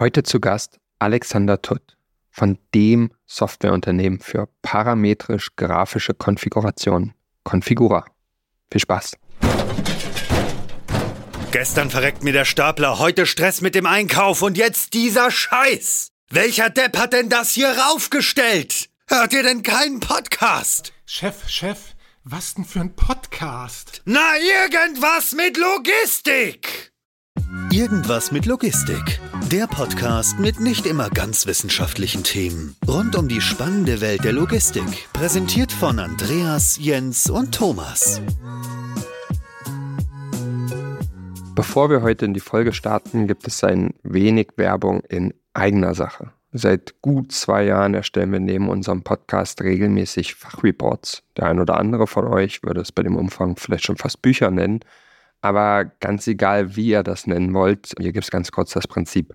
Heute zu Gast Alexander Tutt von dem Softwareunternehmen für parametrisch-grafische Konfiguration, Configura. Viel Spaß! Gestern verreckt mir der Stapler, heute Stress mit dem Einkauf und jetzt dieser Scheiß! Welcher Depp hat denn das hier raufgestellt? Hört ihr denn keinen Podcast? Chef, Chef, was denn für ein Podcast? Na, irgendwas mit Logistik! Irgendwas mit Logistik. Der Podcast mit nicht immer ganz wissenschaftlichen Themen. Rund um die spannende Welt der Logistik. Präsentiert von Andreas, Jens und Thomas. Bevor wir heute in die Folge starten, gibt es ein wenig Werbung in eigener Sache. Seit gut zwei Jahren erstellen wir neben unserem Podcast regelmäßig Fachreports. Der ein oder andere von euch würde es bei dem Umfang vielleicht schon fast Bücher nennen. Aber ganz egal, wie ihr das nennen wollt, hier gibt es ganz kurz das Prinzip.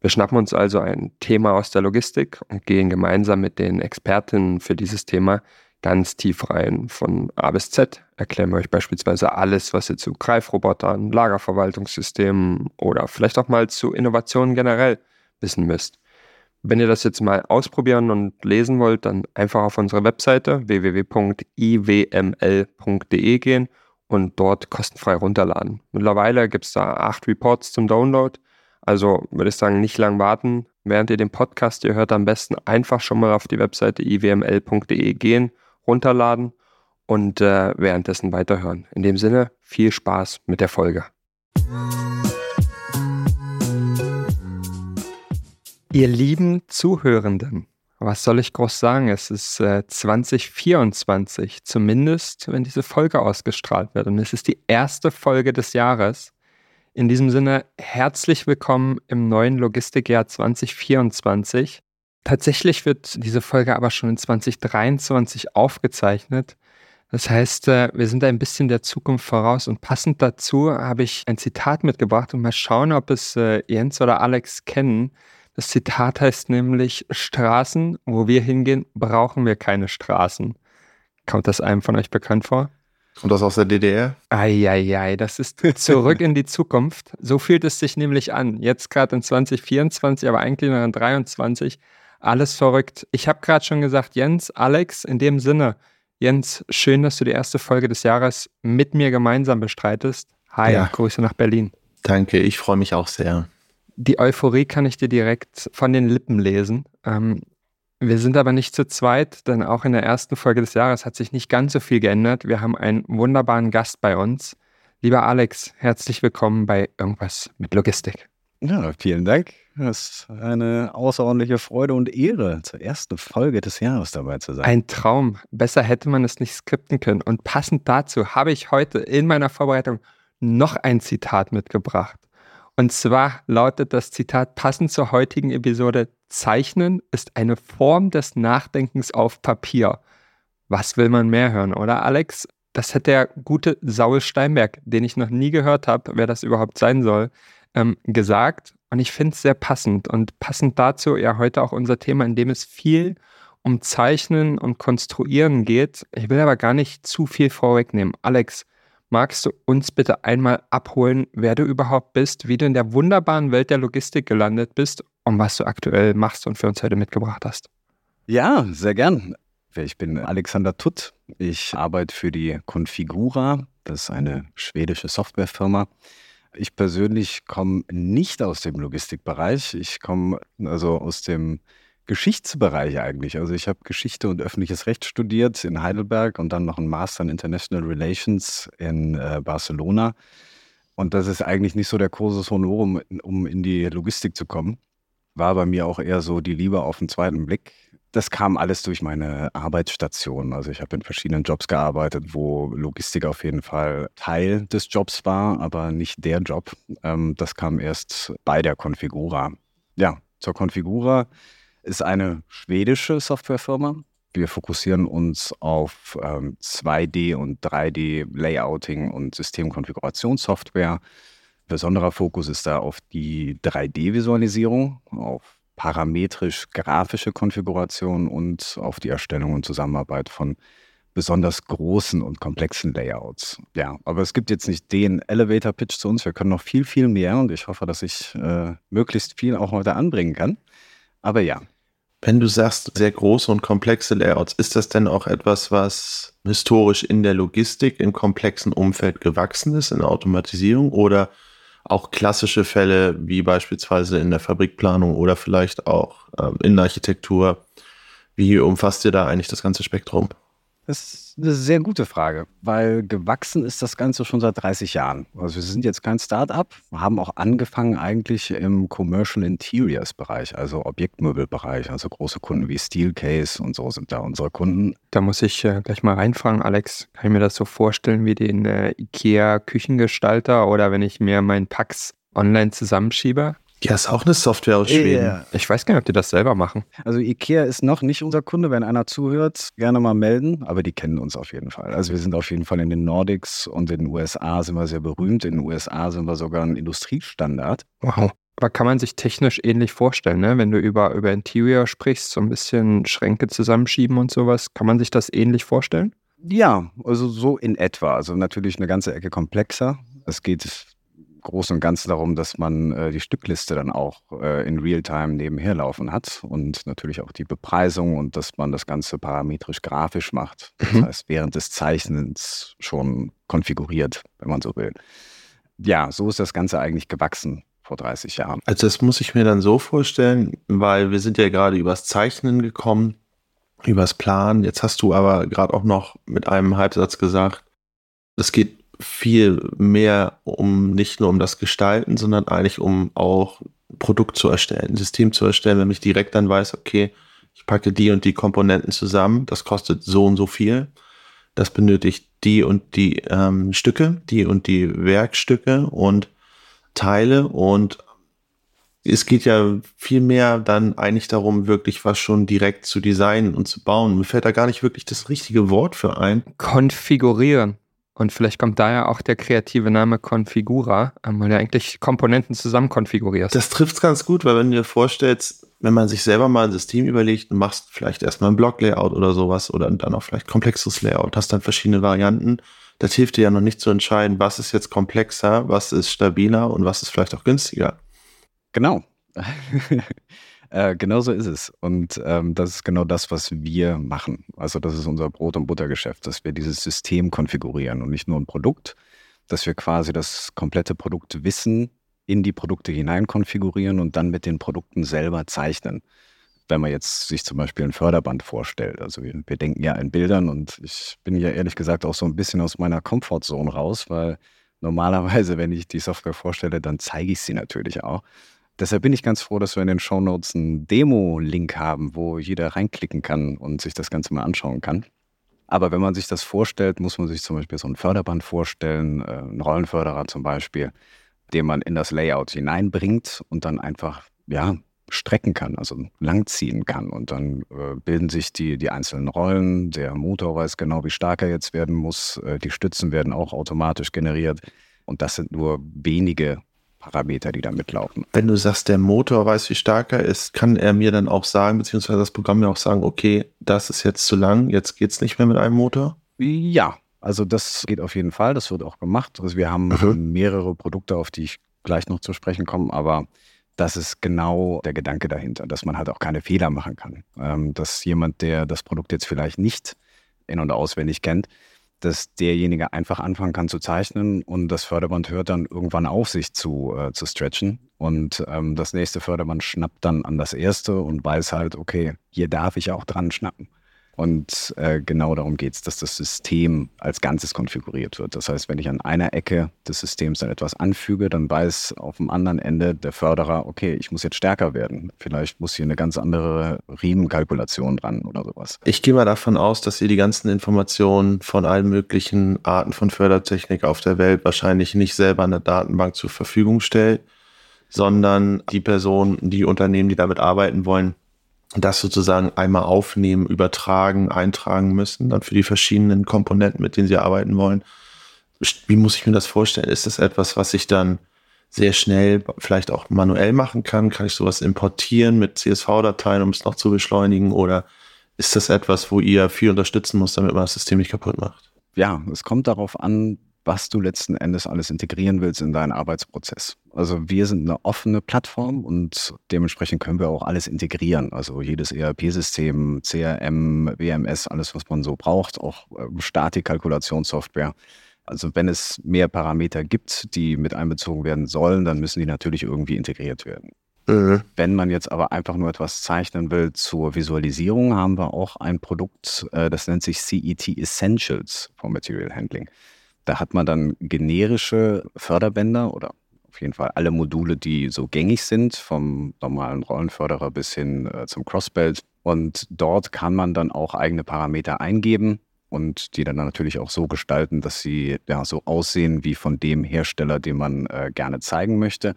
Wir schnappen uns also ein Thema aus der Logistik und gehen gemeinsam mit den Expertinnen für dieses Thema ganz tief rein. Von A bis Z erklären wir euch beispielsweise alles, was ihr zu Greifrobotern, Lagerverwaltungssystemen oder vielleicht auch mal zu Innovationen generell wissen müsst. Wenn ihr das jetzt mal ausprobieren und lesen wollt, dann einfach auf unsere Webseite www.iwml.de gehen und dort kostenfrei runterladen. Mittlerweile gibt es da acht Reports zum Download. Also würde ich sagen, nicht lang warten. Während ihr den Podcast ihr hört, am besten einfach schon mal auf die Webseite iwml.de gehen, runterladen und äh, währenddessen weiterhören. In dem Sinne, viel Spaß mit der Folge. Ihr lieben Zuhörenden, was soll ich groß sagen? Es ist äh, 2024, zumindest wenn diese Folge ausgestrahlt wird. Und es ist die erste Folge des Jahres. In diesem Sinne, herzlich willkommen im neuen Logistikjahr 2024. Tatsächlich wird diese Folge aber schon in 2023 aufgezeichnet. Das heißt, äh, wir sind ein bisschen der Zukunft voraus und passend dazu habe ich ein Zitat mitgebracht und mal schauen, ob es äh, Jens oder Alex kennen. Das Zitat heißt nämlich, Straßen, wo wir hingehen, brauchen wir keine Straßen. Kommt das einem von euch bekannt vor? Kommt das aus der DDR? Eieiei, das ist zurück in die Zukunft. So fühlt es sich nämlich an. Jetzt gerade in 2024, aber eigentlich noch in 2023. Alles verrückt. Ich habe gerade schon gesagt, Jens, Alex, in dem Sinne, Jens, schön, dass du die erste Folge des Jahres mit mir gemeinsam bestreitest. Hi, ja. Grüße nach Berlin. Danke, ich freue mich auch sehr. Die Euphorie kann ich dir direkt von den Lippen lesen. Ähm, wir sind aber nicht zu zweit, denn auch in der ersten Folge des Jahres hat sich nicht ganz so viel geändert. Wir haben einen wunderbaren Gast bei uns. Lieber Alex, herzlich willkommen bei Irgendwas mit Logistik. Ja, vielen Dank. Es ist eine außerordentliche Freude und Ehre, zur ersten Folge des Jahres dabei zu sein. Ein Traum. Besser hätte man es nicht skripten können. Und passend dazu habe ich heute in meiner Vorbereitung noch ein Zitat mitgebracht. Und zwar lautet das Zitat passend zur heutigen Episode, Zeichnen ist eine Form des Nachdenkens auf Papier. Was will man mehr hören, oder Alex? Das hat der gute Saul Steinberg, den ich noch nie gehört habe, wer das überhaupt sein soll, ähm, gesagt. Und ich finde es sehr passend. Und passend dazu ja heute auch unser Thema, in dem es viel um Zeichnen und Konstruieren geht. Ich will aber gar nicht zu viel vorwegnehmen. Alex, Magst du uns bitte einmal abholen, wer du überhaupt bist, wie du in der wunderbaren Welt der Logistik gelandet bist und was du aktuell machst und für uns heute mitgebracht hast? Ja, sehr gern. Ich bin Alexander Tutt. Ich arbeite für die Configura. Das ist eine schwedische Softwarefirma. Ich persönlich komme nicht aus dem Logistikbereich. Ich komme also aus dem Geschichtsbereich eigentlich. Also ich habe Geschichte und öffentliches Recht studiert in Heidelberg und dann noch einen Master in International Relations in äh, Barcelona. Und das ist eigentlich nicht so der Kursus Honorum, um in die Logistik zu kommen. War bei mir auch eher so die Liebe auf den zweiten Blick. Das kam alles durch meine Arbeitsstation. Also ich habe in verschiedenen Jobs gearbeitet, wo Logistik auf jeden Fall Teil des Jobs war, aber nicht der Job. Ähm, das kam erst bei der Configura. Ja, zur Configura ist eine schwedische Softwarefirma. Wir fokussieren uns auf ähm, 2D- und 3D-Layouting und Systemkonfigurationssoftware. Besonderer Fokus ist da auf die 3D-Visualisierung, auf parametrisch-grafische Konfiguration und auf die Erstellung und Zusammenarbeit von besonders großen und komplexen Layouts. Ja, aber es gibt jetzt nicht den Elevator-Pitch zu uns. Wir können noch viel, viel mehr und ich hoffe, dass ich äh, möglichst viel auch heute anbringen kann. Aber ja. Wenn du sagst, sehr große und komplexe Layouts, ist das denn auch etwas, was historisch in der Logistik im komplexen Umfeld gewachsen ist, in der Automatisierung oder auch klassische Fälle wie beispielsweise in der Fabrikplanung oder vielleicht auch ähm, in der Architektur? Wie umfasst ihr da eigentlich das ganze Spektrum? Das ist eine sehr gute Frage, weil gewachsen ist das Ganze schon seit 30 Jahren. Also wir sind jetzt kein Start-up, haben auch angefangen eigentlich im Commercial Interiors Bereich, also Objektmöbelbereich, also große Kunden wie Steelcase und so sind da unsere Kunden. Da muss ich äh, gleich mal reinfragen, Alex, kann ich mir das so vorstellen wie den äh, IKEA Küchengestalter oder wenn ich mir meinen Pax online zusammenschiebe? Ja, ist auch eine Software aus Schweden. Yeah. Ich weiß gar nicht, ob die das selber machen. Also IKEA ist noch nicht unser Kunde. Wenn einer zuhört, gerne mal melden. Aber die kennen uns auf jeden Fall. Also wir sind auf jeden Fall in den Nordics und in den USA sind wir sehr berühmt. In den USA sind wir sogar ein Industriestandard. Wow. Aber kann man sich technisch ähnlich vorstellen, ne? wenn du über, über Interior sprichst, so ein bisschen Schränke zusammenschieben und sowas, kann man sich das ähnlich vorstellen? Ja, also so in etwa. Also natürlich eine ganze Ecke komplexer. Es geht Großen und Ganzen darum, dass man äh, die Stückliste dann auch äh, in Realtime nebenher laufen hat und natürlich auch die Bepreisung und dass man das Ganze parametrisch grafisch macht. Das mhm. heißt, während des Zeichnens schon konfiguriert, wenn man so will. Ja, so ist das Ganze eigentlich gewachsen vor 30 Jahren. Also das muss ich mir dann so vorstellen, weil wir sind ja gerade übers Zeichnen gekommen, übers Planen. Jetzt hast du aber gerade auch noch mit einem Halbsatz gesagt, es geht viel mehr um nicht nur um das Gestalten, sondern eigentlich um auch Produkt zu erstellen, ein System zu erstellen, wenn ich direkt dann weiß, okay, ich packe die und die Komponenten zusammen, das kostet so und so viel, das benötigt die und die ähm, Stücke, die und die Werkstücke und Teile und es geht ja viel mehr dann eigentlich darum, wirklich was schon direkt zu designen und zu bauen. Mir fällt da gar nicht wirklich das richtige Wort für ein. Konfigurieren. Und vielleicht kommt daher auch der kreative Name Configura, ähm, weil du eigentlich Komponenten zusammen konfigurierst. Das trifft es ganz gut, weil wenn du dir vorstellst, wenn man sich selber mal ein System überlegt und machst vielleicht erstmal ein Block-Layout oder sowas oder dann auch vielleicht komplexes Layout, hast dann verschiedene Varianten, das hilft dir ja noch nicht zu entscheiden, was ist jetzt komplexer, was ist stabiler und was ist vielleicht auch günstiger. Genau. Äh, genau so ist es. Und ähm, das ist genau das, was wir machen. Also das ist unser Brot- und Buttergeschäft, dass wir dieses System konfigurieren und nicht nur ein Produkt, dass wir quasi das komplette Produktwissen in die Produkte hinein konfigurieren und dann mit den Produkten selber zeichnen. Wenn man jetzt sich zum Beispiel ein Förderband vorstellt. Also wir, wir denken ja in Bildern und ich bin ja ehrlich gesagt auch so ein bisschen aus meiner Comfortzone raus, weil normalerweise, wenn ich die Software vorstelle, dann zeige ich sie natürlich auch. Deshalb bin ich ganz froh, dass wir in den Show Notes einen Demo-Link haben, wo jeder reinklicken kann und sich das Ganze mal anschauen kann. Aber wenn man sich das vorstellt, muss man sich zum Beispiel so ein Förderband vorstellen, äh, einen Rollenförderer zum Beispiel, den man in das Layout hineinbringt und dann einfach, ja, strecken kann, also langziehen kann. Und dann äh, bilden sich die, die einzelnen Rollen. Der Motor weiß genau, wie stark er jetzt werden muss. Äh, die Stützen werden auch automatisch generiert. Und das sind nur wenige Parameter, die da mitlaufen. Wenn du sagst, der Motor weiß, wie stark er ist, kann er mir dann auch sagen, beziehungsweise das Programm mir auch sagen, okay, das ist jetzt zu lang, jetzt geht es nicht mehr mit einem Motor? Ja, also das geht auf jeden Fall, das wird auch gemacht. Also wir haben mhm. mehrere Produkte, auf die ich gleich noch zu sprechen komme, aber das ist genau der Gedanke dahinter, dass man halt auch keine Fehler machen kann. Ähm, dass jemand, der das Produkt jetzt vielleicht nicht in- und auswendig kennt, dass derjenige einfach anfangen kann zu zeichnen und das Förderband hört dann irgendwann auf, sich zu, äh, zu stretchen. Und ähm, das nächste Förderband schnappt dann an das erste und weiß halt, okay, hier darf ich auch dran schnappen. Und äh, genau darum geht es, dass das System als Ganzes konfiguriert wird. Das heißt, wenn ich an einer Ecke des Systems dann etwas anfüge, dann weiß auf dem anderen Ende der Förderer, okay, ich muss jetzt stärker werden. Vielleicht muss hier eine ganz andere Riemenkalkulation dran oder sowas. Ich gehe mal davon aus, dass ihr die ganzen Informationen von allen möglichen Arten von Fördertechnik auf der Welt wahrscheinlich nicht selber in der Datenbank zur Verfügung stellt, sondern die Personen, die Unternehmen, die damit arbeiten wollen, das sozusagen einmal aufnehmen, übertragen, eintragen müssen, dann für die verschiedenen Komponenten, mit denen sie arbeiten wollen. Wie muss ich mir das vorstellen? Ist das etwas, was ich dann sehr schnell vielleicht auch manuell machen kann? Kann ich sowas importieren mit CSV-Dateien, um es noch zu beschleunigen? Oder ist das etwas, wo ihr viel unterstützen müsst, damit man das System nicht kaputt macht? Ja, es kommt darauf an, was du letzten Endes alles integrieren willst in deinen Arbeitsprozess. Also wir sind eine offene Plattform und dementsprechend können wir auch alles integrieren. Also jedes ERP-System, CRM, WMS, alles, was man so braucht, auch ähm, Statik-Kalkulationssoftware. Also wenn es mehr Parameter gibt, die mit einbezogen werden sollen, dann müssen die natürlich irgendwie integriert werden. Mhm. Wenn man jetzt aber einfach nur etwas zeichnen will zur Visualisierung, haben wir auch ein Produkt, äh, das nennt sich CET Essentials for Material Handling. Da hat man dann generische Förderbänder oder auf jeden Fall alle Module, die so gängig sind, vom normalen Rollenförderer bis hin äh, zum Crossbelt. Und dort kann man dann auch eigene Parameter eingeben und die dann natürlich auch so gestalten, dass sie ja so aussehen wie von dem Hersteller, den man äh, gerne zeigen möchte.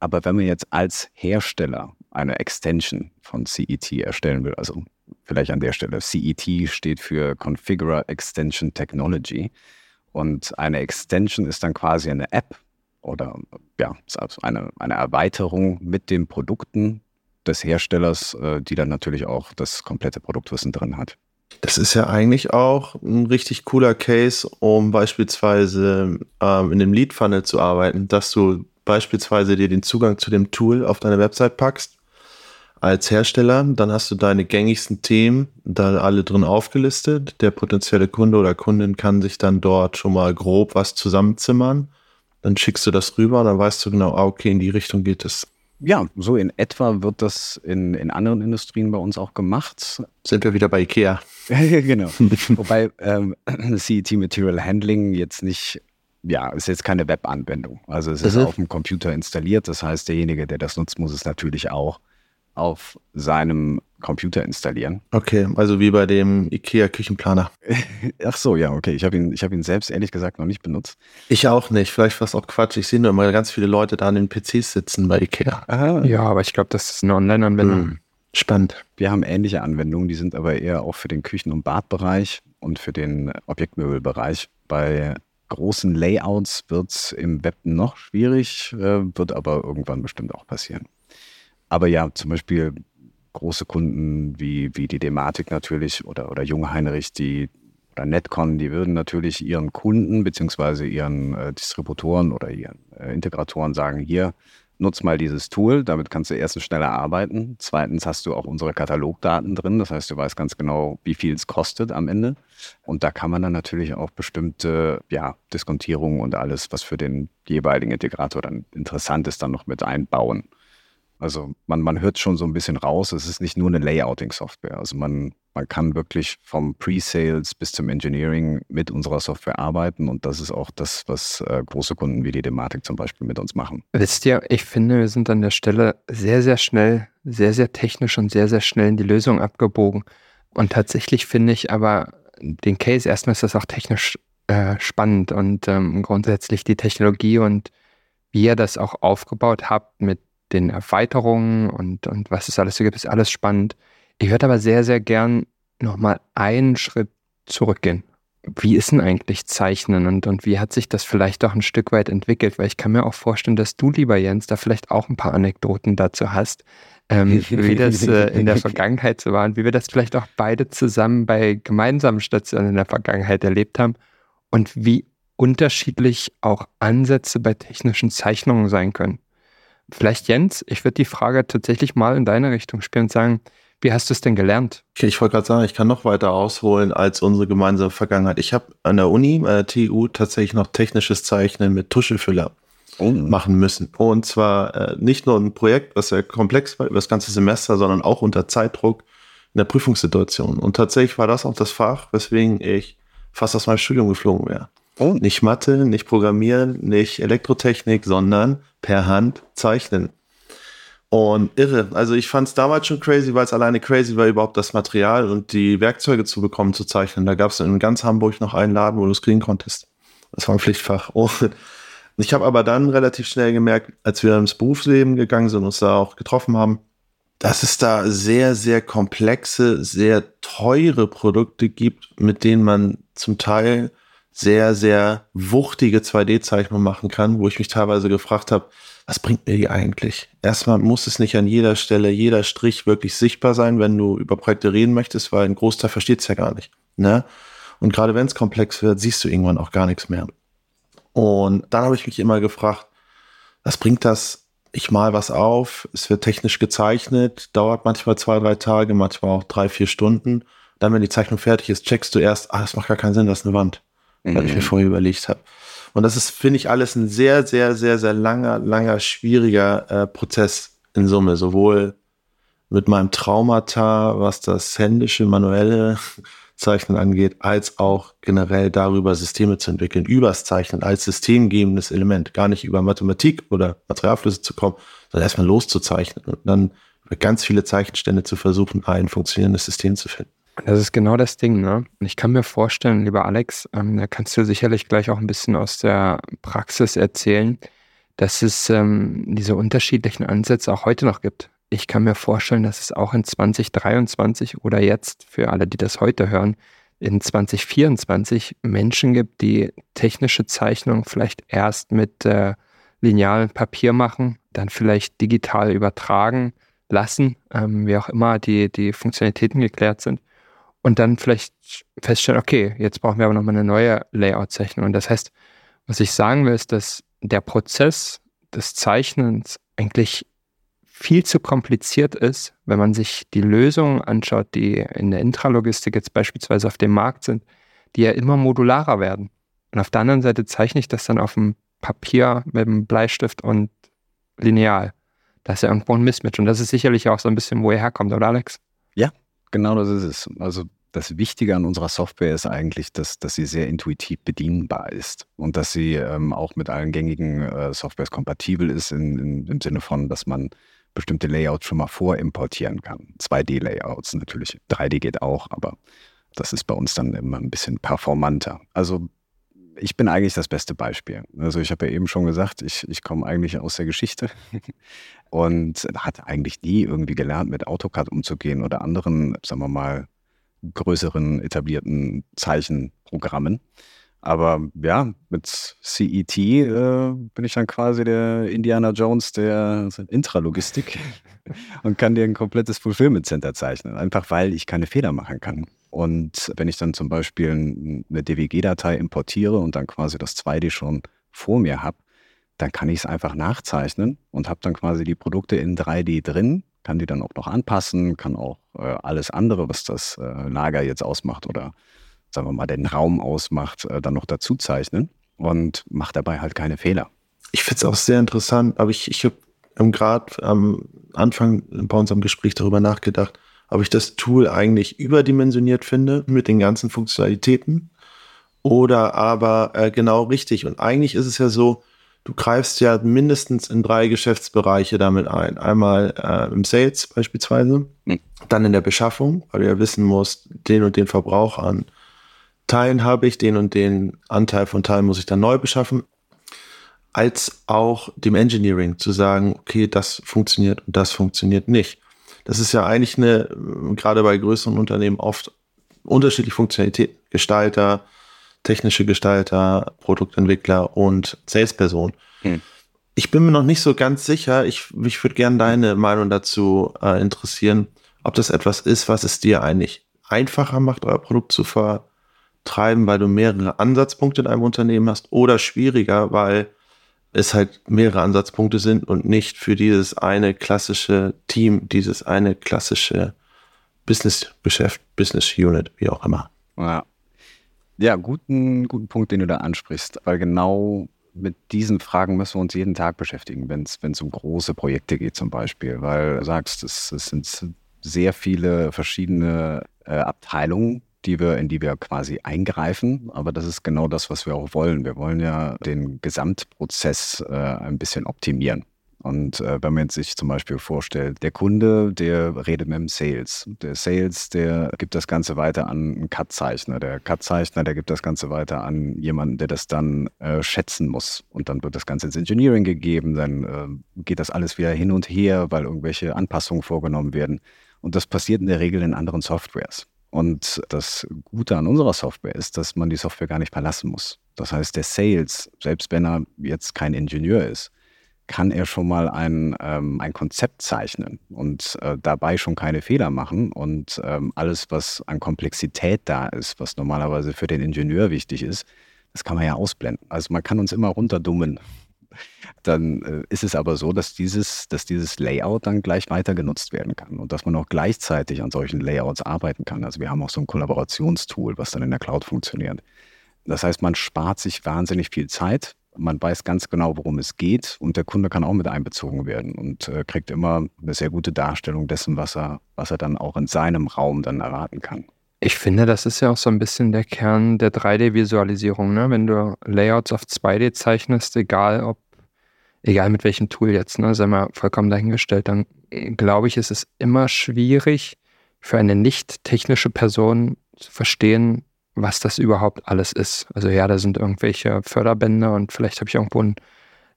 Aber wenn man jetzt als Hersteller eine Extension von CET erstellen will, also vielleicht an der Stelle, CET steht für Configurer Extension Technology und eine Extension ist dann quasi eine App oder ja, also eine, eine Erweiterung mit den Produkten des Herstellers, äh, die dann natürlich auch das komplette Produktwissen drin hat. Das ist ja eigentlich auch ein richtig cooler Case, um beispielsweise ähm, in dem Lead Funnel zu arbeiten, dass du beispielsweise dir den Zugang zu dem Tool auf deine Website packst als Hersteller, dann hast du deine gängigsten Themen da alle drin aufgelistet. Der potenzielle Kunde oder Kundin kann sich dann dort schon mal grob was zusammenzimmern. Dann schickst du das rüber und dann weißt du genau, ah, okay, in die Richtung geht es. Ja, so in etwa wird das in, in anderen Industrien bei uns auch gemacht. Sind wir wieder bei IKEA. genau. Wobei ähm, CET Material Handling jetzt nicht ja, ist jetzt keine Webanwendung. Also es ist mhm. auf dem Computer installiert. Das heißt, derjenige, der das nutzt, muss es natürlich auch auf seinem Computer installieren. Okay, also wie bei dem IKEA Küchenplaner. Ach so, ja, okay. Ich habe ihn, hab ihn selbst ehrlich gesagt noch nicht benutzt. Ich auch nicht. Vielleicht war es auch Quatsch. Ich sehe nur immer ganz viele Leute da an den PCs sitzen bei IKEA. Aha. Ja, aber ich glaube, das ist eine Online-Anwendung. Hm. Spannend. Wir haben ähnliche Anwendungen, die sind aber eher auch für den Küchen- und Badbereich und für den Objektmöbelbereich. Bei großen Layouts wird es im Web noch schwierig, äh, wird aber irgendwann bestimmt auch passieren. Aber ja, zum Beispiel große Kunden wie, wie die Dematik natürlich oder, oder Jungheinrich, die oder Netcon, die würden natürlich ihren Kunden beziehungsweise ihren äh, Distributoren oder ihren äh, Integratoren sagen, hier, nutz mal dieses Tool, damit kannst du erstens schneller arbeiten. Zweitens hast du auch unsere Katalogdaten drin, das heißt, du weißt ganz genau, wie viel es kostet am Ende. Und da kann man dann natürlich auch bestimmte ja, Diskontierungen und alles, was für den jeweiligen Integrator dann interessant ist, dann noch mit einbauen. Also man, man hört schon so ein bisschen raus, es ist nicht nur eine Layouting-Software. Also man, man kann wirklich vom Pre-Sales bis zum Engineering mit unserer Software arbeiten und das ist auch das, was äh, große Kunden wie die Dematik zum Beispiel mit uns machen. Wisst ihr, ich finde, wir sind an der Stelle sehr, sehr schnell, sehr, sehr technisch und sehr, sehr schnell in die Lösung abgebogen. Und tatsächlich finde ich aber den Case, erstmal ist das auch technisch äh, spannend und ähm, grundsätzlich die Technologie und wie ihr das auch aufgebaut habt mit den Erweiterungen und, und was es alles so gibt, ist alles spannend. Ich würde aber sehr, sehr gern nochmal einen Schritt zurückgehen. Wie ist denn eigentlich Zeichnen und, und wie hat sich das vielleicht auch ein Stück weit entwickelt? Weil ich kann mir auch vorstellen, dass du, lieber Jens, da vielleicht auch ein paar Anekdoten dazu hast, ähm, wie das äh, in der Vergangenheit so war und wie wir das vielleicht auch beide zusammen bei gemeinsamen Stationen in der Vergangenheit erlebt haben und wie unterschiedlich auch Ansätze bei technischen Zeichnungen sein können. Vielleicht Jens, ich würde die Frage tatsächlich mal in deine Richtung spielen und sagen, wie hast du es denn gelernt? Okay, ich wollte gerade sagen, ich kann noch weiter ausholen als unsere gemeinsame Vergangenheit. Ich habe an der Uni, an der TU, tatsächlich noch technisches Zeichnen mit Tuschefüller oh. machen müssen. Und zwar äh, nicht nur ein Projekt, was sehr komplex war über das ganze Semester, sondern auch unter Zeitdruck in der Prüfungssituation. Und tatsächlich war das auch das Fach, weswegen ich fast aus meinem Studium geflogen wäre. Oh. Nicht Mathe, nicht Programmieren, nicht Elektrotechnik, sondern per Hand zeichnen. Und irre. Also ich fand es damals schon crazy, weil es alleine crazy war, überhaupt das Material und die Werkzeuge zu bekommen, zu zeichnen. Da gab es in ganz Hamburg noch einen Laden, wo du es konntest. Das war ein Pflichtfach. Und ich habe aber dann relativ schnell gemerkt, als wir ins Berufsleben gegangen sind und uns da auch getroffen haben, dass es da sehr, sehr komplexe, sehr teure Produkte gibt, mit denen man zum Teil sehr, sehr wuchtige 2D-Zeichnungen machen kann, wo ich mich teilweise gefragt habe, was bringt mir die eigentlich? Erstmal muss es nicht an jeder Stelle, jeder Strich wirklich sichtbar sein, wenn du über Projekte reden möchtest, weil ein Großteil versteht es ja gar nicht. Ne? Und gerade wenn es komplex wird, siehst du irgendwann auch gar nichts mehr. Und dann habe ich mich immer gefragt, was bringt das? Ich mal was auf, es wird technisch gezeichnet, dauert manchmal zwei, drei Tage, manchmal auch drei, vier Stunden. Dann, wenn die Zeichnung fertig ist, checkst du erst, ah, das macht gar keinen Sinn, das ist eine Wand, mhm. weil ich mir mhm. vorher überlegt habe. Und das ist, finde ich, alles ein sehr, sehr, sehr, sehr langer, langer, schwieriger äh, Prozess in Summe. Sowohl mit meinem Traumata, was das händische, manuelle Zeichnen angeht, als auch generell darüber Systeme zu entwickeln, übers Zeichnen als systemgebendes Element, gar nicht über Mathematik oder Materialflüsse zu kommen, sondern erstmal loszuzeichnen und dann über ganz viele Zeichenstände zu versuchen, ein funktionierendes System zu finden. Das ist genau das Ding, ne? Und ich kann mir vorstellen, lieber Alex, ähm, da kannst du sicherlich gleich auch ein bisschen aus der Praxis erzählen, dass es ähm, diese unterschiedlichen Ansätze auch heute noch gibt. Ich kann mir vorstellen, dass es auch in 2023 oder jetzt, für alle, die das heute hören, in 2024 Menschen gibt, die technische Zeichnung vielleicht erst mit äh, linealem Papier machen, dann vielleicht digital übertragen lassen, ähm, wie auch immer die, die Funktionalitäten geklärt sind und dann vielleicht feststellen, okay, jetzt brauchen wir aber nochmal eine neue Layout-Zeichnung. Und das heißt, was ich sagen will, ist, dass der Prozess des Zeichnens eigentlich viel zu kompliziert ist, wenn man sich die Lösungen anschaut, die in der Intralogistik jetzt beispielsweise auf dem Markt sind, die ja immer modularer werden. Und auf der anderen Seite zeichne ich das dann auf dem Papier mit dem Bleistift und Lineal. Da ist ja irgendwo ein Mismatch. Und das ist sicherlich auch so ein bisschen, wo er herkommt, oder Alex? Ja, genau das ist es. Also das Wichtige an unserer Software ist eigentlich, dass, dass sie sehr intuitiv bedienbar ist und dass sie ähm, auch mit allen gängigen äh, Softwares kompatibel ist, in, in, im Sinne von, dass man bestimmte Layouts schon mal vorimportieren kann. 2D-Layouts natürlich. 3D geht auch, aber das ist bei uns dann immer ein bisschen performanter. Also ich bin eigentlich das beste Beispiel. Also ich habe ja eben schon gesagt, ich, ich komme eigentlich aus der Geschichte und hatte eigentlich nie irgendwie gelernt, mit AutoCAD umzugehen oder anderen, sagen wir mal, größeren etablierten Zeichenprogrammen. Aber ja, mit CET äh, bin ich dann quasi der Indiana Jones der Intralogistik und kann dir ein komplettes Fulfillment Center zeichnen, einfach weil ich keine Fehler machen kann. Und wenn ich dann zum Beispiel eine DWG-Datei importiere und dann quasi das 2D schon vor mir habe, dann kann ich es einfach nachzeichnen und habe dann quasi die Produkte in 3D drin kann die dann auch noch anpassen, kann auch äh, alles andere, was das äh, Lager jetzt ausmacht oder sagen wir mal den Raum ausmacht, äh, dann noch dazu zeichnen und macht dabei halt keine Fehler. Ich finde es auch sehr interessant, aber ich, ich habe gerade am Anfang bei unserem Gespräch darüber nachgedacht, ob ich das Tool eigentlich überdimensioniert finde mit den ganzen Funktionalitäten oder aber äh, genau richtig. Und eigentlich ist es ja so, du greifst ja mindestens in drei Geschäftsbereiche damit ein. Einmal äh, im Sales beispielsweise, mhm. dann in der Beschaffung, weil du ja wissen musst, den und den Verbrauch an Teilen habe ich, den und den Anteil von Teilen muss ich dann neu beschaffen, als auch dem Engineering zu sagen, okay, das funktioniert und das funktioniert nicht. Das ist ja eigentlich eine, gerade bei größeren Unternehmen oft unterschiedliche Funktionalität. Gestalter, technische Gestalter, Produktentwickler und Salesperson. Hm. Ich bin mir noch nicht so ganz sicher. Ich, ich würde gerne deine Meinung dazu äh, interessieren, ob das etwas ist, was es dir eigentlich einfacher macht, euer Produkt zu vertreiben, weil du mehrere Ansatzpunkte in einem Unternehmen hast oder schwieriger, weil es halt mehrere Ansatzpunkte sind und nicht für dieses eine klassische Team, dieses eine klassische Business-Geschäft, Business-Unit, wie auch immer. Ja. Ja, guten, guten Punkt, den du da ansprichst, weil genau mit diesen Fragen müssen wir uns jeden Tag beschäftigen, wenn es um große Projekte geht zum Beispiel, weil du sagst, es, es sind sehr viele verschiedene äh, Abteilungen, die wir, in die wir quasi eingreifen. Aber das ist genau das, was wir auch wollen. Wir wollen ja den Gesamtprozess äh, ein bisschen optimieren. Und äh, wenn man sich zum Beispiel vorstellt, der Kunde, der redet mit dem Sales. Der Sales, der gibt das Ganze weiter an einen Cut-Zeichner. Der Cut-Zeichner, der gibt das Ganze weiter an jemanden, der das dann äh, schätzen muss. Und dann wird das Ganze ins Engineering gegeben. Dann äh, geht das alles wieder hin und her, weil irgendwelche Anpassungen vorgenommen werden. Und das passiert in der Regel in anderen Softwares. Und das Gute an unserer Software ist, dass man die Software gar nicht verlassen muss. Das heißt, der Sales, selbst wenn er jetzt kein Ingenieur ist, kann er schon mal ein, ähm, ein Konzept zeichnen und äh, dabei schon keine Fehler machen. Und ähm, alles, was an Komplexität da ist, was normalerweise für den Ingenieur wichtig ist, das kann man ja ausblenden. Also man kann uns immer runterdummen. Dann äh, ist es aber so, dass dieses, dass dieses Layout dann gleich weiter genutzt werden kann und dass man auch gleichzeitig an solchen Layouts arbeiten kann. Also wir haben auch so ein Kollaborationstool, was dann in der Cloud funktioniert. Das heißt, man spart sich wahnsinnig viel Zeit man weiß ganz genau, worum es geht und der Kunde kann auch mit einbezogen werden und äh, kriegt immer eine sehr gute Darstellung dessen, was er, was er dann auch in seinem Raum dann erwarten kann. Ich finde, das ist ja auch so ein bisschen der Kern der 3D-Visualisierung. Ne? Wenn du Layouts auf 2D zeichnest, egal ob, egal mit welchem Tool jetzt, ne, sei mal vollkommen dahingestellt, dann äh, glaube ich, ist es immer schwierig für eine nicht technische Person zu verstehen, was das überhaupt alles ist. Also ja, da sind irgendwelche Förderbänder und vielleicht habe ich irgendwo einen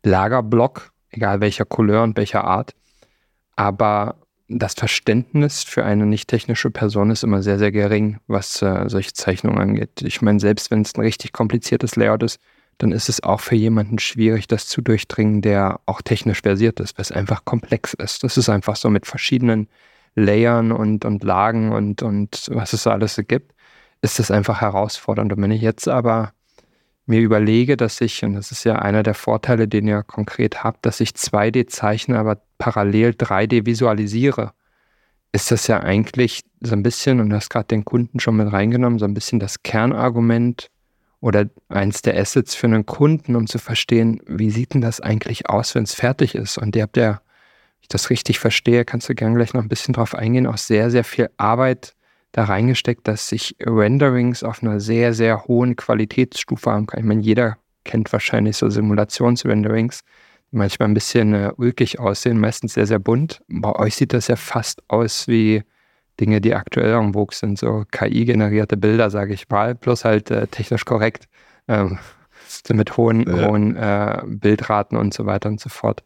Lagerblock, egal welcher Couleur und welcher Art. Aber das Verständnis für eine nicht technische Person ist immer sehr, sehr gering, was äh, solche Zeichnungen angeht. Ich meine, selbst wenn es ein richtig kompliziertes Layout ist, dann ist es auch für jemanden schwierig, das zu durchdringen, der auch technisch versiert ist, weil es einfach komplex ist. Das ist einfach so mit verschiedenen Layern und, und Lagen und, und was es alles gibt ist das einfach herausfordernd. Und wenn ich jetzt aber mir überlege, dass ich, und das ist ja einer der Vorteile, den ihr konkret habt, dass ich 2D zeichne, aber parallel 3D visualisiere, ist das ja eigentlich so ein bisschen, und du hast gerade den Kunden schon mit reingenommen, so ein bisschen das Kernargument oder eins der Assets für einen Kunden, um zu verstehen, wie sieht denn das eigentlich aus, wenn es fertig ist. Und ihr habt ja, wenn ich das richtig verstehe, kannst du gerne gleich noch ein bisschen drauf eingehen, auch sehr, sehr viel Arbeit da reingesteckt, dass sich Renderings auf einer sehr, sehr hohen Qualitätsstufe haben kann. Ich meine, jeder kennt wahrscheinlich so Simulationsrenderings, die manchmal ein bisschen äh, ulkig aussehen, meistens sehr, sehr bunt. Bei euch sieht das ja fast aus wie Dinge, die aktuell am Vogue sind, so KI-generierte Bilder, sage ich mal, plus halt äh, technisch korrekt, ähm, so mit hohen, ja. hohen äh, Bildraten und so weiter und so fort.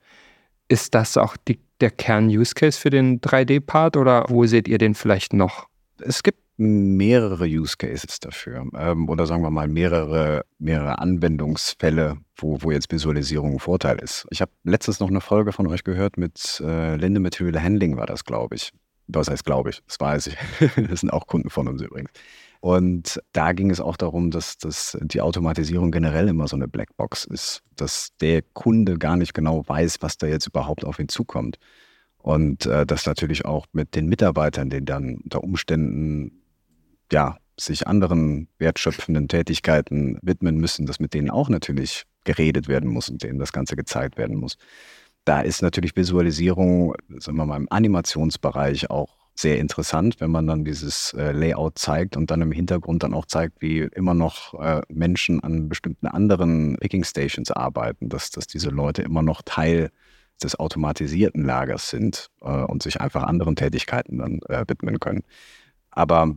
Ist das auch die, der Kern-Use-Case für den 3D-Part oder wo seht ihr den vielleicht noch? Es gibt mehrere Use Cases dafür ähm, oder sagen wir mal mehrere, mehrere Anwendungsfälle, wo, wo jetzt Visualisierung ein Vorteil ist. Ich habe letztens noch eine Folge von euch gehört mit äh, Linde Material Handling war das, glaube ich. Was heißt, glaube ich, das weiß ich. das sind auch Kunden von uns übrigens. Und da ging es auch darum, dass, dass die Automatisierung generell immer so eine Blackbox ist, dass der Kunde gar nicht genau weiß, was da jetzt überhaupt auf ihn zukommt. Und äh, das natürlich auch mit den Mitarbeitern, die dann unter Umständen ja sich anderen wertschöpfenden Tätigkeiten widmen müssen, dass mit denen auch natürlich geredet werden muss und denen das Ganze gezeigt werden muss. Da ist natürlich Visualisierung, sagen wir mal, im Animationsbereich auch sehr interessant, wenn man dann dieses äh, Layout zeigt und dann im Hintergrund dann auch zeigt, wie immer noch äh, Menschen an bestimmten anderen Picking Stations arbeiten, dass, dass diese Leute immer noch Teil des automatisierten Lagers sind äh, und sich einfach anderen Tätigkeiten dann äh, widmen können. Aber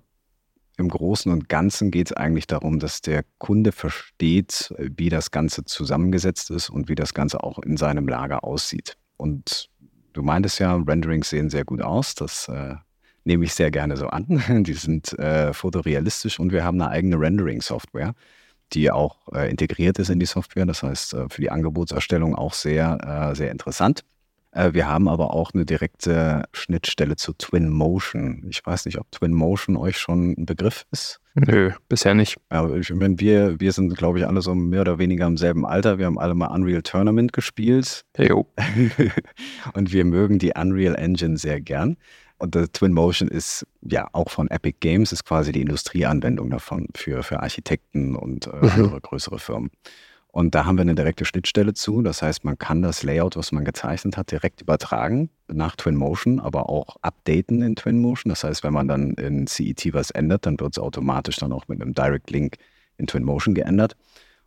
im Großen und Ganzen geht es eigentlich darum, dass der Kunde versteht, wie das Ganze zusammengesetzt ist und wie das Ganze auch in seinem Lager aussieht. Und du meintest ja, Renderings sehen sehr gut aus. Das äh, nehme ich sehr gerne so an. Die sind äh, fotorealistisch und wir haben eine eigene Rendering-Software die auch äh, integriert ist in die Software. Das heißt, äh, für die Angebotserstellung auch sehr, äh, sehr interessant. Äh, wir haben aber auch eine direkte Schnittstelle zu Twinmotion. Ich weiß nicht, ob Twinmotion euch schon ein Begriff ist. Nö, bisher nicht. Ja, ich meine, wir, wir sind, glaube ich, alle so mehr oder weniger im selben Alter. Wir haben alle mal Unreal Tournament gespielt. Jo. Und wir mögen die Unreal Engine sehr gern. Und der Twinmotion ist ja auch von Epic Games, ist quasi die Industrieanwendung davon für, für Architekten und äh, mhm. andere größere Firmen. Und da haben wir eine direkte Schnittstelle zu. Das heißt, man kann das Layout, was man gezeichnet hat, direkt übertragen nach Twinmotion, aber auch updaten in Twinmotion. Das heißt, wenn man dann in CET was ändert, dann wird es automatisch dann auch mit einem Direct Link in Twinmotion geändert.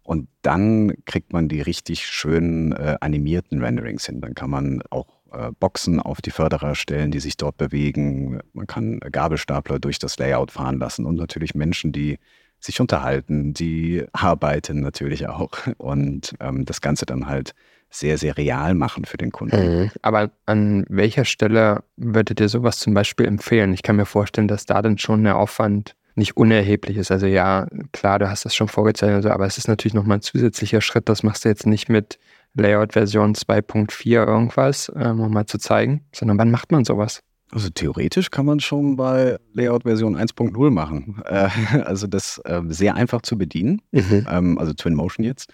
Und dann kriegt man die richtig schönen äh, animierten Renderings hin. Dann kann man auch Boxen auf die Förderer stellen, die sich dort bewegen. Man kann Gabelstapler durch das Layout fahren lassen und natürlich Menschen, die sich unterhalten, die arbeiten natürlich auch und ähm, das Ganze dann halt sehr, sehr real machen für den Kunden. Mhm. Aber an welcher Stelle würdet ihr sowas zum Beispiel empfehlen? Ich kann mir vorstellen, dass da dann schon der Aufwand nicht unerheblich ist. Also ja, klar, du hast das schon vorgezeichnet, aber es ist natürlich nochmal ein zusätzlicher Schritt. Das machst du jetzt nicht mit Layout-Version 2.4 irgendwas, ähm, um mal zu zeigen, sondern wann macht man sowas? Also theoretisch kann man schon bei Layout-Version 1.0 machen. Äh, also das äh, sehr einfach zu bedienen, mhm. ähm, also Twinmotion jetzt.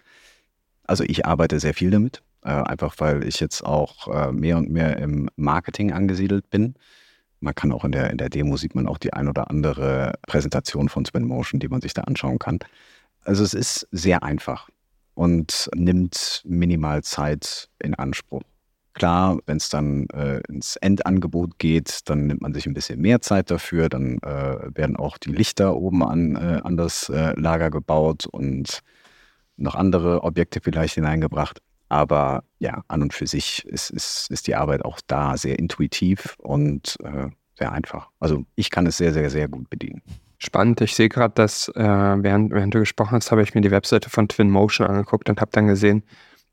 Also ich arbeite sehr viel damit, äh, einfach weil ich jetzt auch äh, mehr und mehr im Marketing angesiedelt bin. Man kann auch in der, in der Demo sieht man auch die ein oder andere Präsentation von Twinmotion, die man sich da anschauen kann. Also es ist sehr einfach und nimmt minimal Zeit in Anspruch. Klar, wenn es dann äh, ins Endangebot geht, dann nimmt man sich ein bisschen mehr Zeit dafür. Dann äh, werden auch die Lichter oben an, äh, an das äh, Lager gebaut und noch andere Objekte vielleicht hineingebracht. Aber ja, an und für sich ist, ist, ist die Arbeit auch da sehr intuitiv und äh, sehr einfach. Also ich kann es sehr, sehr, sehr gut bedienen. Spannend. Ich sehe gerade, dass äh, während, während du gesprochen hast, habe ich mir die Webseite von Twinmotion angeguckt und habe dann gesehen,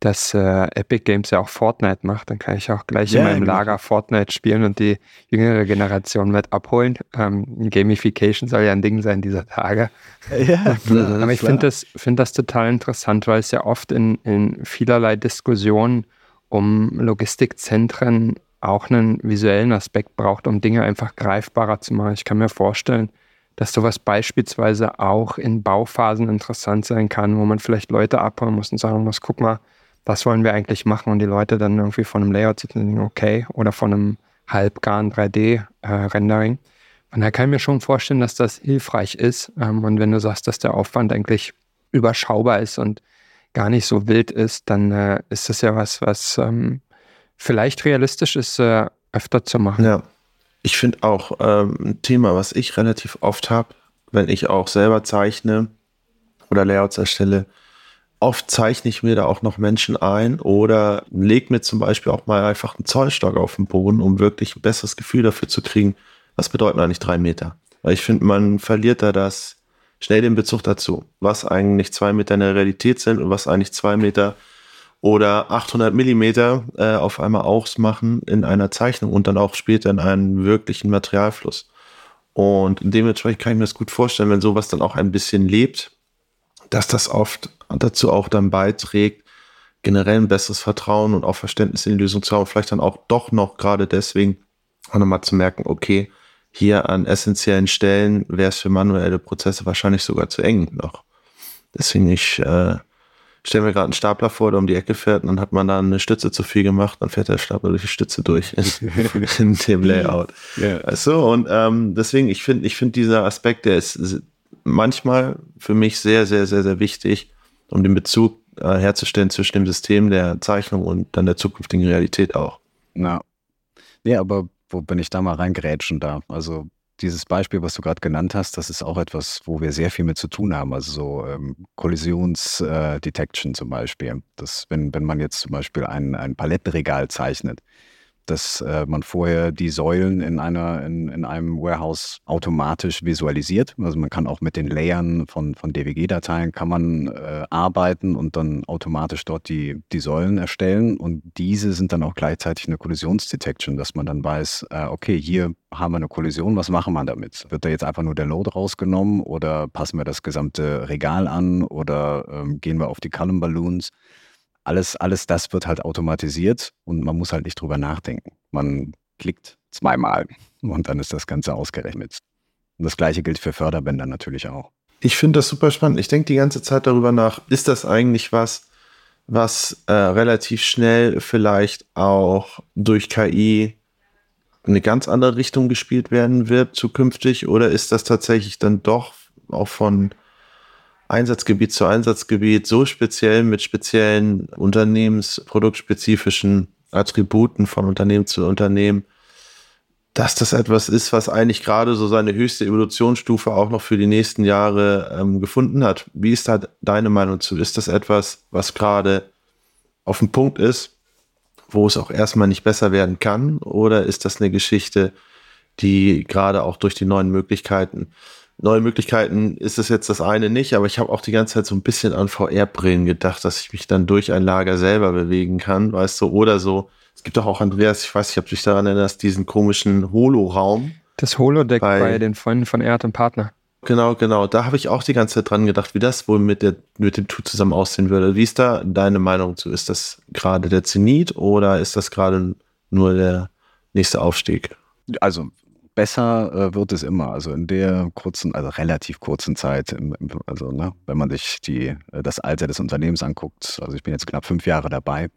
dass äh, Epic Games ja auch Fortnite macht. Dann kann ich auch gleich yeah, in meinem. Lager Fortnite spielen und die jüngere Generation mit abholen. Ähm, Gamification soll ja ein Ding sein dieser Tage. Ja, klar, Aber ich finde das, find das total interessant, weil es ja oft in, in vielerlei Diskussionen um Logistikzentren auch einen visuellen Aspekt braucht, um Dinge einfach greifbarer zu machen. Ich kann mir vorstellen, dass sowas beispielsweise auch in Bauphasen interessant sein kann, wo man vielleicht Leute abholen muss und sagen muss, guck mal, was wollen wir eigentlich machen? Und die Leute dann irgendwie von einem Layout denken, okay, oder von einem halbgaren 3D-Rendering. Äh, und da kann ich mir schon vorstellen, dass das hilfreich ist. Ähm, und wenn du sagst, dass der Aufwand eigentlich überschaubar ist und gar nicht so wild ist, dann äh, ist das ja was, was ähm, vielleicht realistisch ist, äh, öfter zu machen. Ja. Ich finde auch ähm, ein Thema, was ich relativ oft habe, wenn ich auch selber zeichne oder Layouts erstelle, oft zeichne ich mir da auch noch Menschen ein oder lege mir zum Beispiel auch mal einfach einen Zollstock auf den Boden, um wirklich ein besseres Gefühl dafür zu kriegen, was bedeuten eigentlich drei Meter. Weil ich finde, man verliert da das schnell den Bezug dazu, was eigentlich zwei Meter in der Realität sind und was eigentlich zwei Meter oder 800 Millimeter äh, auf einmal ausmachen in einer Zeichnung und dann auch später in einem wirklichen Materialfluss. Und dementsprechend kann ich mir das gut vorstellen, wenn sowas dann auch ein bisschen lebt, dass das oft dazu auch dann beiträgt, generell ein besseres Vertrauen und auch Verständnis in die Lösung zu haben. Vielleicht dann auch doch noch gerade deswegen auch nochmal zu merken, okay, hier an essentiellen Stellen wäre es für manuelle Prozesse wahrscheinlich sogar zu eng noch. Deswegen ich äh, stellen wir gerade einen Stapler vor, der um die Ecke fährt und dann hat man da eine Stütze zu viel gemacht, dann fährt der Stapler durch die Stütze durch in, in dem Layout. Yeah. Also, und ähm, deswegen, ich finde, ich finde dieser Aspekt, der ist manchmal für mich sehr, sehr, sehr, sehr wichtig, um den Bezug äh, herzustellen zwischen dem System der Zeichnung und dann der zukünftigen Realität auch. Ja. Ja, aber wo bin ich da mal reingerätschen darf? Also dieses Beispiel, was du gerade genannt hast, das ist auch etwas, wo wir sehr viel mit zu tun haben. Also so ähm, Kollisionsdetection äh, zum Beispiel. Das, wenn, wenn man jetzt zum Beispiel ein, ein Palettenregal zeichnet, dass äh, man vorher die Säulen in, einer, in, in einem Warehouse automatisch visualisiert. Also man kann auch mit den Layern von, von DWG-Dateien kann man äh, arbeiten und dann automatisch dort die, die Säulen erstellen. Und diese sind dann auch gleichzeitig eine Kollisionsdetection, dass man dann weiß, äh, okay, hier haben wir eine Kollision, was machen wir damit? Wird da jetzt einfach nur der Load rausgenommen oder passen wir das gesamte Regal an oder ähm, gehen wir auf die Column Balloons? Alles, alles das wird halt automatisiert und man muss halt nicht drüber nachdenken. Man klickt zweimal und dann ist das Ganze ausgerechnet. Und das gleiche gilt für Förderbänder natürlich auch. Ich finde das super spannend. Ich denke die ganze Zeit darüber nach, ist das eigentlich was, was äh, relativ schnell vielleicht auch durch KI in eine ganz andere Richtung gespielt werden wird zukünftig? Oder ist das tatsächlich dann doch auch von Einsatzgebiet zu Einsatzgebiet so speziell mit speziellen unternehmensproduktspezifischen Attributen von Unternehmen zu Unternehmen, dass das etwas ist, was eigentlich gerade so seine höchste Evolutionsstufe auch noch für die nächsten Jahre ähm, gefunden hat. Wie ist da deine Meinung zu? Ist das etwas, was gerade auf dem Punkt ist, wo es auch erstmal nicht besser werden kann? Oder ist das eine Geschichte, die gerade auch durch die neuen Möglichkeiten neue Möglichkeiten ist es jetzt das eine nicht, aber ich habe auch die ganze Zeit so ein bisschen an VR-Brillen gedacht, dass ich mich dann durch ein Lager selber bewegen kann, weißt du, oder so. Es gibt doch auch Andreas, ich weiß nicht, ob du dich daran erinnerst, diesen komischen Holo-Raum. Das Holodeck bei, bei den Freunden von Erd und Partner. Genau, genau. Da habe ich auch die ganze Zeit dran gedacht, wie das wohl mit, der, mit dem Tool zusammen aussehen würde. Wie ist da deine Meinung zu? Ist das gerade der Zenit oder ist das gerade nur der nächste Aufstieg? Also besser äh, wird es immer. Also in der kurzen, also relativ kurzen Zeit, im, im, also ne, wenn man sich die, äh, das Alter des Unternehmens anguckt, also ich bin jetzt knapp fünf Jahre dabei,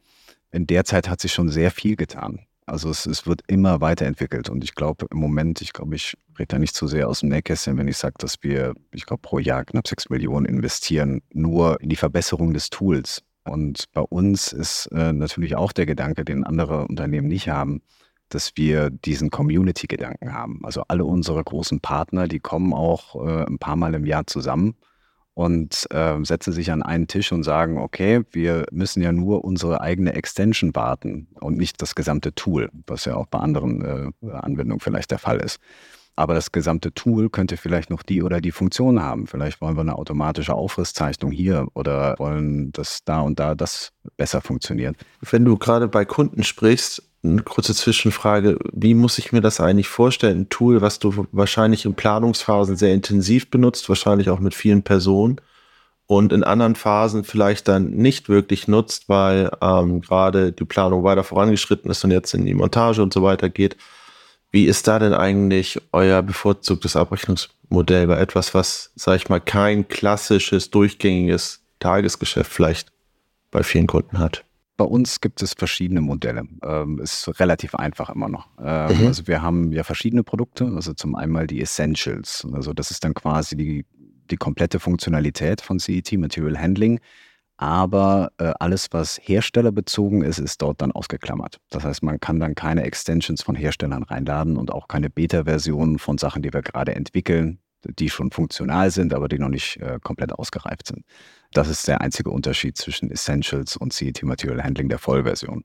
in der Zeit hat sich schon sehr viel getan. Also es, es wird immer weiterentwickelt und ich glaube im Moment, ich glaube, ich rede da nicht zu sehr aus dem Nähkästchen, wenn ich sage, dass wir, ich glaube, pro Jahr knapp sechs Millionen investieren, nur in die Verbesserung des Tools. Und bei uns ist äh, natürlich auch der Gedanke, den andere Unternehmen nicht haben, dass wir diesen Community-Gedanken haben. Also alle unsere großen Partner, die kommen auch äh, ein paar Mal im Jahr zusammen und äh, setzen sich an einen Tisch und sagen, okay, wir müssen ja nur unsere eigene Extension warten und nicht das gesamte Tool, was ja auch bei anderen äh, Anwendungen vielleicht der Fall ist. Aber das gesamte Tool könnte vielleicht noch die oder die Funktion haben. Vielleicht wollen wir eine automatische Aufrisszeichnung hier oder wollen, dass da und da das besser funktioniert. Wenn du gerade bei Kunden sprichst, eine kurze Zwischenfrage. Wie muss ich mir das eigentlich vorstellen? Ein Tool, was du wahrscheinlich in Planungsphasen sehr intensiv benutzt, wahrscheinlich auch mit vielen Personen und in anderen Phasen vielleicht dann nicht wirklich nutzt, weil ähm, gerade die Planung weiter vorangeschritten ist und jetzt in die Montage und so weiter geht. Wie ist da denn eigentlich euer bevorzugtes Abrechnungsmodell bei etwas, was, sag ich mal, kein klassisches, durchgängiges Tagesgeschäft vielleicht bei vielen Kunden hat? Bei uns gibt es verschiedene Modelle. Ähm, ist relativ einfach immer noch. Ähm, mhm. Also wir haben ja verschiedene Produkte. Also zum einen die Essentials. Also das ist dann quasi die, die komplette Funktionalität von CET Material Handling. Aber äh, alles, was herstellerbezogen ist, ist dort dann ausgeklammert. Das heißt, man kann dann keine Extensions von Herstellern reinladen und auch keine Beta-Versionen von Sachen, die wir gerade entwickeln, die schon funktional sind, aber die noch nicht äh, komplett ausgereift sind. Das ist der einzige Unterschied zwischen Essentials und CET Material Handling der Vollversion.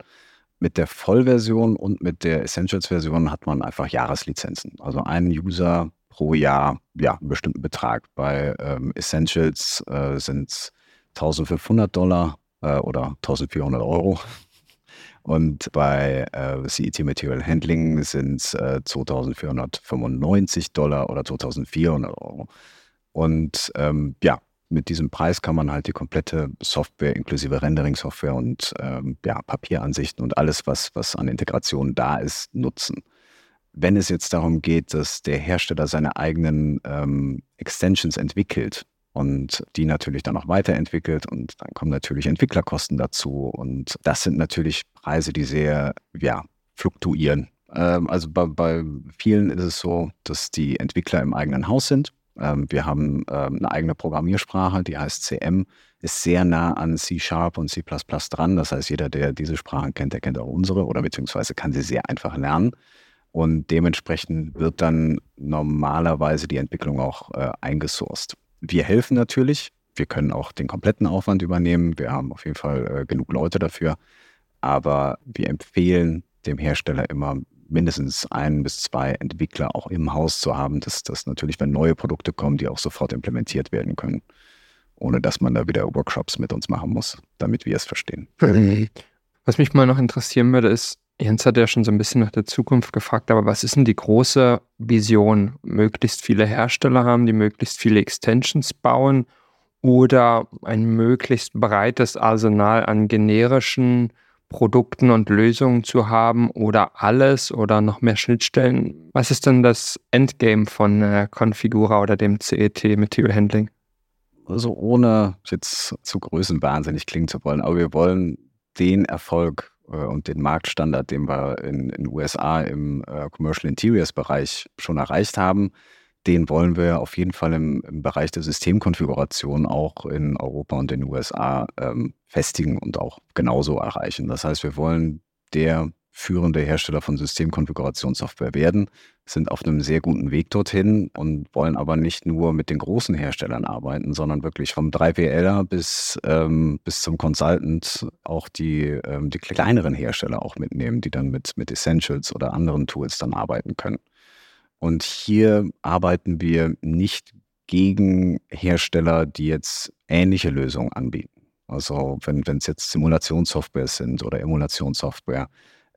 Mit der Vollversion und mit der Essentials-Version hat man einfach Jahreslizenzen. Also ein User pro Jahr, ja, einen bestimmten Betrag. Bei ähm, Essentials äh, sind es 1500 Dollar äh, oder 1400 Euro. Und bei äh, CET Material Handling sind es äh, 2495 Dollar oder 2400 Euro. Und ähm, ja, mit diesem Preis kann man halt die komplette Software inklusive Rendering-Software und ähm, ja, Papieransichten und alles, was, was an Integration da ist, nutzen. Wenn es jetzt darum geht, dass der Hersteller seine eigenen ähm, Extensions entwickelt und die natürlich dann auch weiterentwickelt und dann kommen natürlich Entwicklerkosten dazu und das sind natürlich Preise, die sehr ja, fluktuieren. Ähm, also bei, bei vielen ist es so, dass die Entwickler im eigenen Haus sind ähm, wir haben ähm, eine eigene Programmiersprache, die heißt CM, ist sehr nah an C-Sharp und C dran. Das heißt, jeder, der diese Sprachen kennt, der kennt auch unsere oder beziehungsweise kann sie sehr einfach lernen. Und dementsprechend wird dann normalerweise die Entwicklung auch äh, eingesourced. Wir helfen natürlich. Wir können auch den kompletten Aufwand übernehmen. Wir haben auf jeden Fall äh, genug Leute dafür. Aber wir empfehlen dem Hersteller immer mindestens ein bis zwei Entwickler auch im Haus zu haben, dass das natürlich, wenn neue Produkte kommen, die auch sofort implementiert werden können, ohne dass man da wieder Workshops mit uns machen muss, damit wir es verstehen. Was mich mal noch interessieren würde, ist, Jens hat ja schon so ein bisschen nach der Zukunft gefragt, aber was ist denn die große Vision? Möglichst viele Hersteller haben, die möglichst viele Extensions bauen oder ein möglichst breites Arsenal an generischen Produkten und Lösungen zu haben oder alles oder noch mehr Schnittstellen. Was ist denn das Endgame von äh, Configura oder dem CET Material Handling? Also ohne jetzt zu größenwahnsinnig klingen zu wollen, aber wir wollen den Erfolg und den Marktstandard, den wir in den USA im äh, Commercial Interiors Bereich schon erreicht haben, den wollen wir auf jeden Fall im, im Bereich der Systemkonfiguration auch in Europa und den USA ähm, festigen und auch genauso erreichen. Das heißt, wir wollen der führende Hersteller von Systemkonfigurationssoftware werden, sind auf einem sehr guten Weg dorthin und wollen aber nicht nur mit den großen Herstellern arbeiten, sondern wirklich vom 3PLer bis, ähm, bis zum Consultant auch die, ähm, die kleineren Hersteller auch mitnehmen, die dann mit, mit Essentials oder anderen Tools dann arbeiten können. Und hier arbeiten wir nicht gegen Hersteller, die jetzt ähnliche Lösungen anbieten. Also wenn es jetzt Simulationssoftware sind oder Emulationssoftware,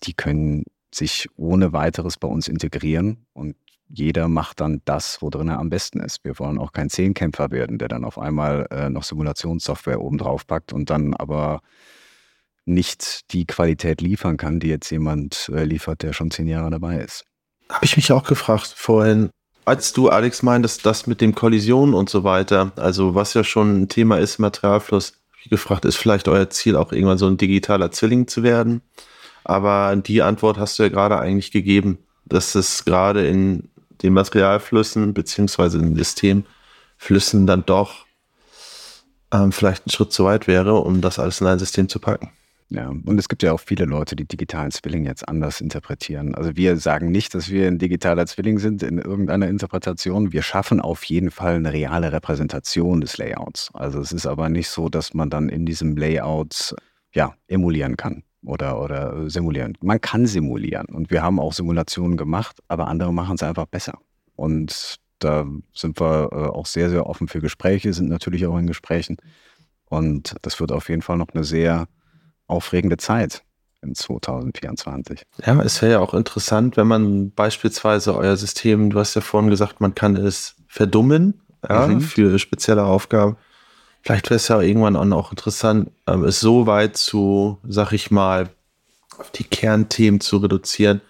die können sich ohne weiteres bei uns integrieren und jeder macht dann das, wo drin er am besten ist. Wir wollen auch kein Zehnkämpfer werden, der dann auf einmal äh, noch Simulationssoftware oben drauf packt und dann aber nicht die Qualität liefern kann, die jetzt jemand äh, liefert, der schon zehn Jahre dabei ist. Habe ich mich auch gefragt vorhin, als du, Alex, meintest, das mit dem Kollisionen und so weiter, also was ja schon ein Thema ist, Materialfluss, wie gefragt, ist vielleicht euer Ziel auch irgendwann so ein digitaler Zwilling zu werden? Aber die Antwort hast du ja gerade eigentlich gegeben, dass es gerade in den Materialflüssen beziehungsweise in den Systemflüssen dann doch ähm, vielleicht ein Schritt zu weit wäre, um das alles in ein System zu packen. Ja, und es gibt ja auch viele Leute, die digitalen Zwilling jetzt anders interpretieren. Also wir sagen nicht, dass wir ein digitaler Zwilling sind in irgendeiner Interpretation. Wir schaffen auf jeden Fall eine reale Repräsentation des Layouts. Also es ist aber nicht so, dass man dann in diesem Layout ja, emulieren kann oder, oder simulieren. Man kann simulieren und wir haben auch Simulationen gemacht, aber andere machen es einfach besser. Und da sind wir äh, auch sehr, sehr offen für Gespräche, sind natürlich auch in Gesprächen. Und das wird auf jeden Fall noch eine sehr aufregende Zeit in 2024. Ja, es wäre ja auch interessant, wenn man beispielsweise euer System, du hast ja vorhin gesagt, man kann es verdummen ja, mhm. für spezielle Aufgaben. Vielleicht wäre es ja irgendwann auch interessant, ähm, es so weit zu, sag ich mal, auf die Kernthemen zu reduzieren,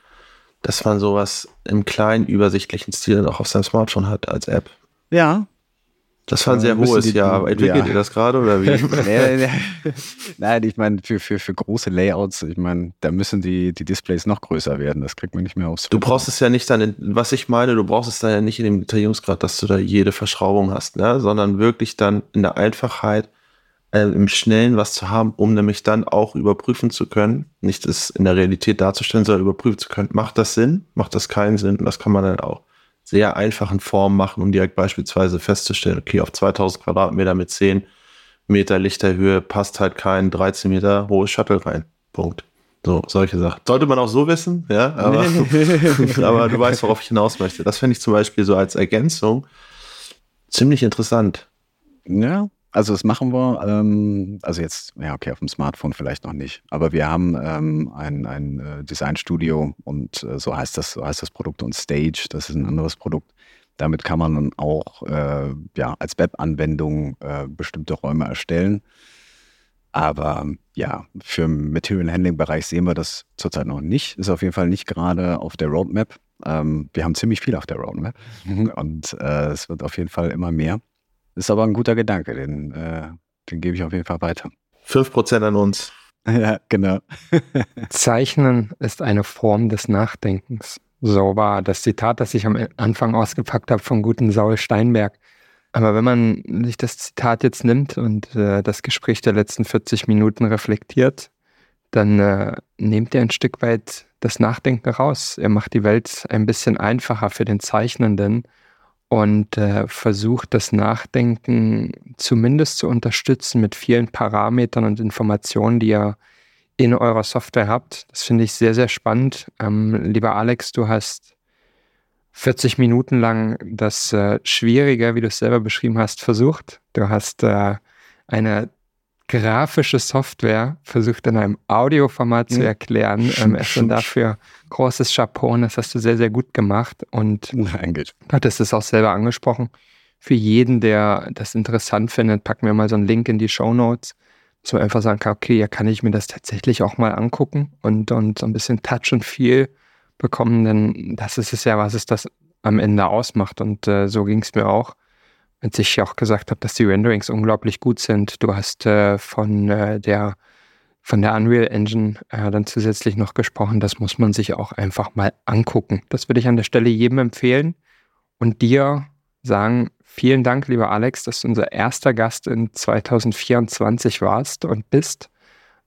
dass man sowas im kleinen, übersichtlichen Stil auch auf seinem Smartphone hat als App. Ja, das war ein sehr hohes Jahr. Entwickelt ja. ihr das gerade oder wie? nee, nee. Nein, ich meine, für, für, für große Layouts, ich meine, da müssen die, die Displays noch größer werden. Das kriegt man nicht mehr aufs. Du brauchst es ja nicht dann, in, was ich meine, du brauchst es dann ja nicht in dem Detaillierungsgrad, dass du da jede Verschraubung hast, ne? sondern wirklich dann in der Einfachheit, äh, im Schnellen was zu haben, um nämlich dann auch überprüfen zu können, nicht es in der Realität darzustellen, sondern überprüfen zu können, macht das Sinn, macht das keinen Sinn? Und das kann man dann auch sehr einfachen Formen machen, um direkt beispielsweise festzustellen, okay, auf 2000 Quadratmeter mit 10 Meter Lichterhöhe passt halt kein 13 Meter hohes Shuttle rein. Punkt. So, solche Sachen. Sollte man auch so wissen, ja, aber, aber du weißt, worauf ich hinaus möchte. Das fände ich zum Beispiel so als Ergänzung ziemlich interessant. Ja, also das machen wir, ähm, also jetzt, ja okay, auf dem Smartphone vielleicht noch nicht, aber wir haben ähm, ein, ein äh, Designstudio und äh, so heißt das, so heißt das Produkt und Stage, das ist ein anderes Produkt. Damit kann man dann auch äh, ja, als Web-Anwendung äh, bestimmte Räume erstellen. Aber ja, für den Material Handling-Bereich sehen wir das zurzeit noch nicht. Ist auf jeden Fall nicht gerade auf der Roadmap. Ähm, wir haben ziemlich viel auf der Roadmap und äh, es wird auf jeden Fall immer mehr. Ist aber ein guter Gedanke, den, äh, den gebe ich auf jeden Fall weiter. 5% an uns. Ja, genau. Zeichnen ist eine Form des Nachdenkens. So war das Zitat, das ich am Anfang ausgepackt habe von guten Saul Steinberg. Aber wenn man sich das Zitat jetzt nimmt und äh, das Gespräch der letzten 40 Minuten reflektiert, dann äh, nehmt er ein Stück weit das Nachdenken raus. Er macht die Welt ein bisschen einfacher für den Zeichnenden und äh, versucht das Nachdenken zumindest zu unterstützen mit vielen Parametern und Informationen, die ihr in eurer Software habt. Das finde ich sehr, sehr spannend. Ähm, lieber Alex, du hast 40 Minuten lang das äh, Schwierige, wie du es selber beschrieben hast, versucht. Du hast äh, eine grafische Software versucht in einem Audioformat zu hm. erklären. Ähm, erstmal dafür großes Chapeau das hast du sehr, sehr gut gemacht. Und Nein, du hattest es auch selber angesprochen. Für jeden, der das interessant findet, packen wir mal so einen Link in die Show Notes, so einfach sagen kann, okay, ja, kann ich mir das tatsächlich auch mal angucken und, und so ein bisschen Touch und Feel bekommen, denn das ist es ja, was es das am Ende ausmacht. Und äh, so ging es mir auch als ich auch gesagt habe, dass die Renderings unglaublich gut sind. Du hast äh, von äh, der von der Unreal Engine äh, dann zusätzlich noch gesprochen. Das muss man sich auch einfach mal angucken. Das würde ich an der Stelle jedem empfehlen und dir sagen, vielen Dank, lieber Alex, dass du unser erster Gast in 2024 warst und bist.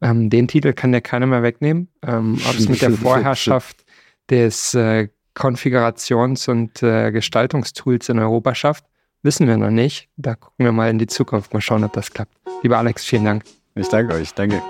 Ähm, den Titel kann dir keiner mehr wegnehmen. Ähm, ob es mit der Vorherrschaft des äh, Konfigurations- und äh, Gestaltungstools in Europa schafft. Wissen wir noch nicht. Da gucken wir mal in die Zukunft, mal schauen, ob das klappt. Lieber Alex, vielen Dank. Ich danke euch. Danke.